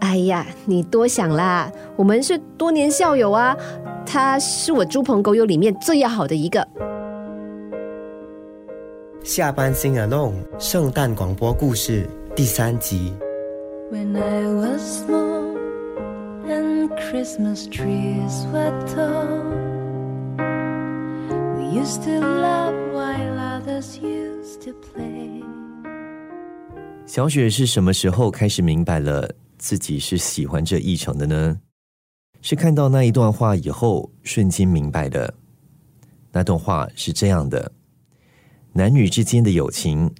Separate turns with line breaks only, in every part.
哎呀，你多想啦，我们是多年校友啊，他是我猪朋狗友里面最要好的一个。
下班新耳弄圣诞广播故事第三集。When I was small and Christmas trees were tall, we used to laugh while others used to play. 小雪是什么时候开始明白了自己是喜欢这一程的呢？是看到那一段话以后瞬间明白的。那段话是这样的。男女之间的友情，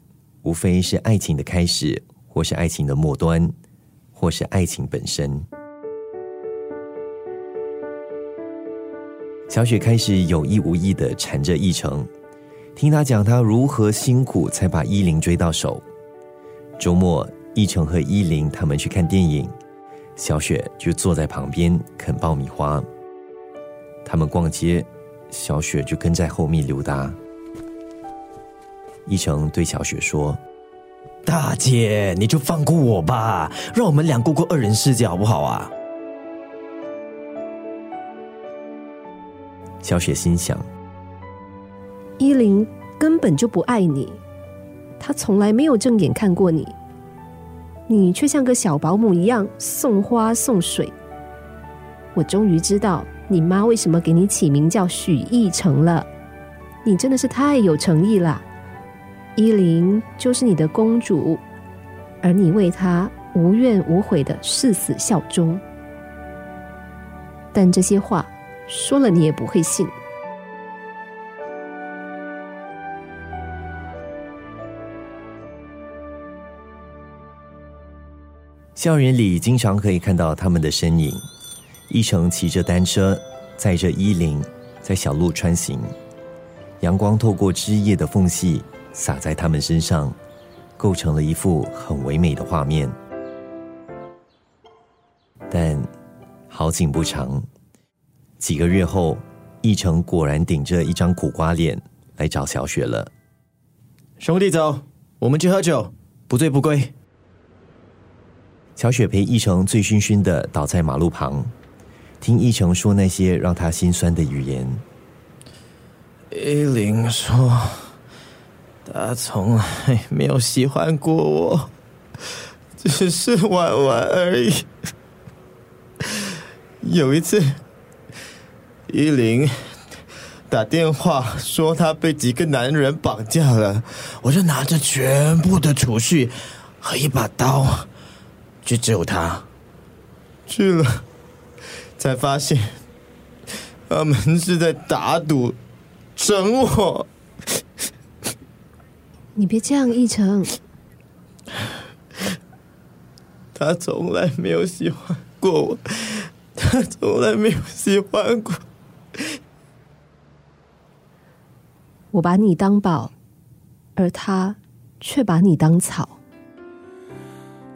无非是爱情的开始，或是爱情的末端，或是爱情本身。小雪开始有意无意的缠着一成，听他讲他如何辛苦才把依林追到手。周末，一成和依林他们去看电影，小雪就坐在旁边啃爆米花。他们逛街，小雪就跟在后面溜达。一成对小雪说：“
大姐，你就放过我吧，让我们俩过过二人世界好不好啊？”
小雪心想：“
依琳根本就不爱你，她从来没有正眼看过你，你却像个小保姆一样送花送水。我终于知道你妈为什么给你起名叫许逸成了，你真的是太有诚意了。”依琳就是你的公主，而你为她无怨无悔的誓死效忠。但这些话说了，你也不会信。
校园里经常可以看到他们的身影，一成骑着单车，载着依琳，在小路穿行，阳光透过枝叶的缝隙。洒在他们身上，构成了一幅很唯美的画面。但好景不长，几个月后，一成果然顶着一张苦瓜脸来找小雪了。
兄弟，走，我们去喝酒，不醉不归。
小雪陪一成醉醺醺的倒在马路旁，听一成说那些让他心酸的语言。
依琳说。他从来没有喜欢过我，只是玩玩而已。有一次，依琳打电话说她被几个男人绑架了，我就拿着全部的储蓄和一把刀去救他。去了，才发现他们是在打赌整我。
你别这样，一成。
他从来没有喜欢过我，他从来没有喜欢过。
我把你当宝，而他却把你当草。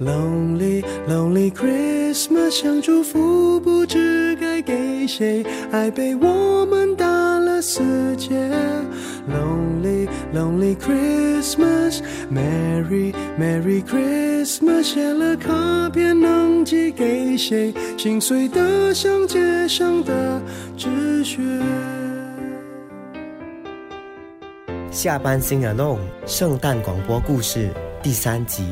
Lonely Lonely Christmas，想祝福不知该给谁，爱被我们打了死结。Lonely Lonely Christmas，Merry Merry Christmas，写了卡片能寄给谁？心碎的像街上的纸屑。
下班 Sing Along 圣诞广播故事第三集。